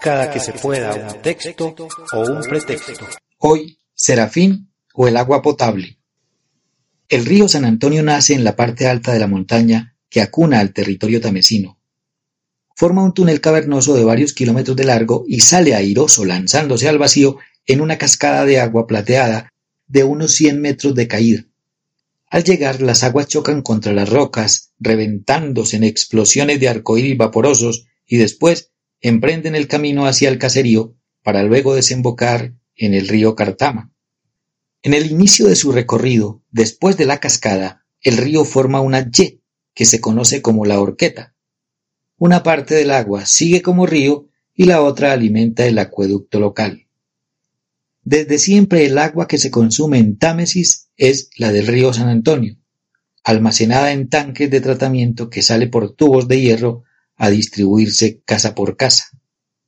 Cada que se pueda un texto o un pretexto. Hoy, Serafín o el agua potable. El río San Antonio nace en la parte alta de la montaña que acuna al territorio tamesino. Forma un túnel cavernoso de varios kilómetros de largo y sale airoso lanzándose al vacío en una cascada de agua plateada de unos 100 metros de caída. Al llegar, las aguas chocan contra las rocas, reventándose en explosiones de arcoíris vaporosos y después emprenden el camino hacia el caserío para luego desembocar en el río Cartama. En el inicio de su recorrido, después de la cascada, el río forma una Y que se conoce como la horqueta. Una parte del agua sigue como río y la otra alimenta el acueducto local. Desde siempre el agua que se consume en Támesis es la del río San Antonio, almacenada en tanques de tratamiento que sale por tubos de hierro a distribuirse casa por casa.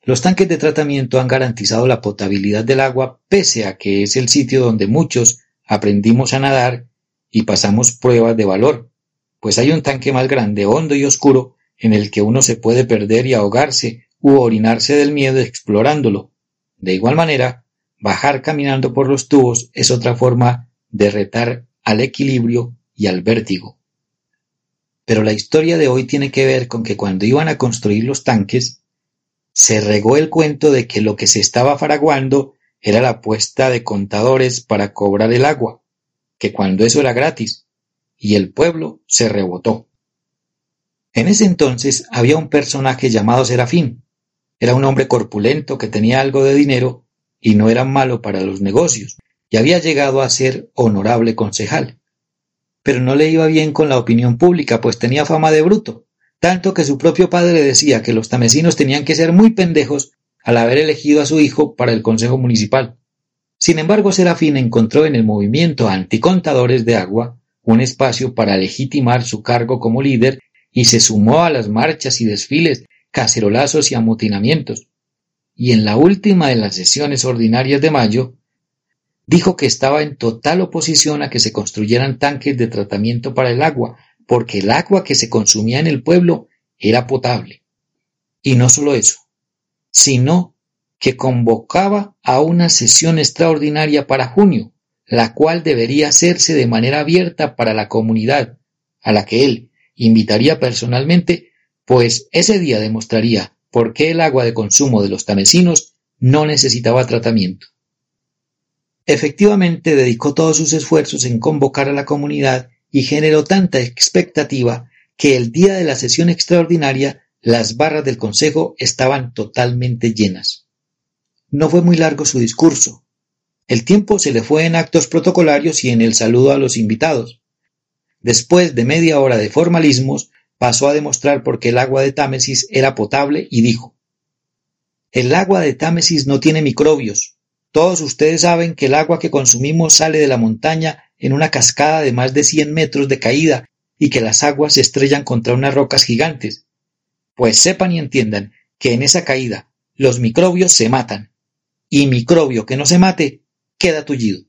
Los tanques de tratamiento han garantizado la potabilidad del agua pese a que es el sitio donde muchos aprendimos a nadar y pasamos pruebas de valor, pues hay un tanque más grande, hondo y oscuro en el que uno se puede perder y ahogarse u orinarse del miedo explorándolo. De igual manera, bajar caminando por los tubos es otra forma de retar al equilibrio y al vértigo. Pero la historia de hoy tiene que ver con que cuando iban a construir los tanques, se regó el cuento de que lo que se estaba faraguando era la puesta de contadores para cobrar el agua, que cuando eso era gratis, y el pueblo se rebotó. En ese entonces había un personaje llamado Serafín. Era un hombre corpulento que tenía algo de dinero y no era malo para los negocios, y había llegado a ser honorable concejal pero no le iba bien con la opinión pública, pues tenía fama de bruto, tanto que su propio padre decía que los tamesinos tenían que ser muy pendejos al haber elegido a su hijo para el consejo municipal. Sin embargo, Serafín encontró en el movimiento anticontadores de agua un espacio para legitimar su cargo como líder y se sumó a las marchas y desfiles, cacerolazos y amotinamientos. Y en la última de las sesiones ordinarias de mayo, dijo que estaba en total oposición a que se construyeran tanques de tratamiento para el agua, porque el agua que se consumía en el pueblo era potable. Y no solo eso, sino que convocaba a una sesión extraordinaria para junio, la cual debería hacerse de manera abierta para la comunidad, a la que él invitaría personalmente, pues ese día demostraría por qué el agua de consumo de los tamesinos no necesitaba tratamiento. Efectivamente dedicó todos sus esfuerzos en convocar a la comunidad y generó tanta expectativa que el día de la sesión extraordinaria las barras del Consejo estaban totalmente llenas. No fue muy largo su discurso. El tiempo se le fue en actos protocolarios y en el saludo a los invitados. Después de media hora de formalismos, pasó a demostrar por qué el agua de Támesis era potable y dijo El agua de Támesis no tiene microbios, todos ustedes saben que el agua que consumimos sale de la montaña en una cascada de más de cien metros de caída y que las aguas se estrellan contra unas rocas gigantes. Pues sepan y entiendan que en esa caída los microbios se matan, y microbio que no se mate queda tullido.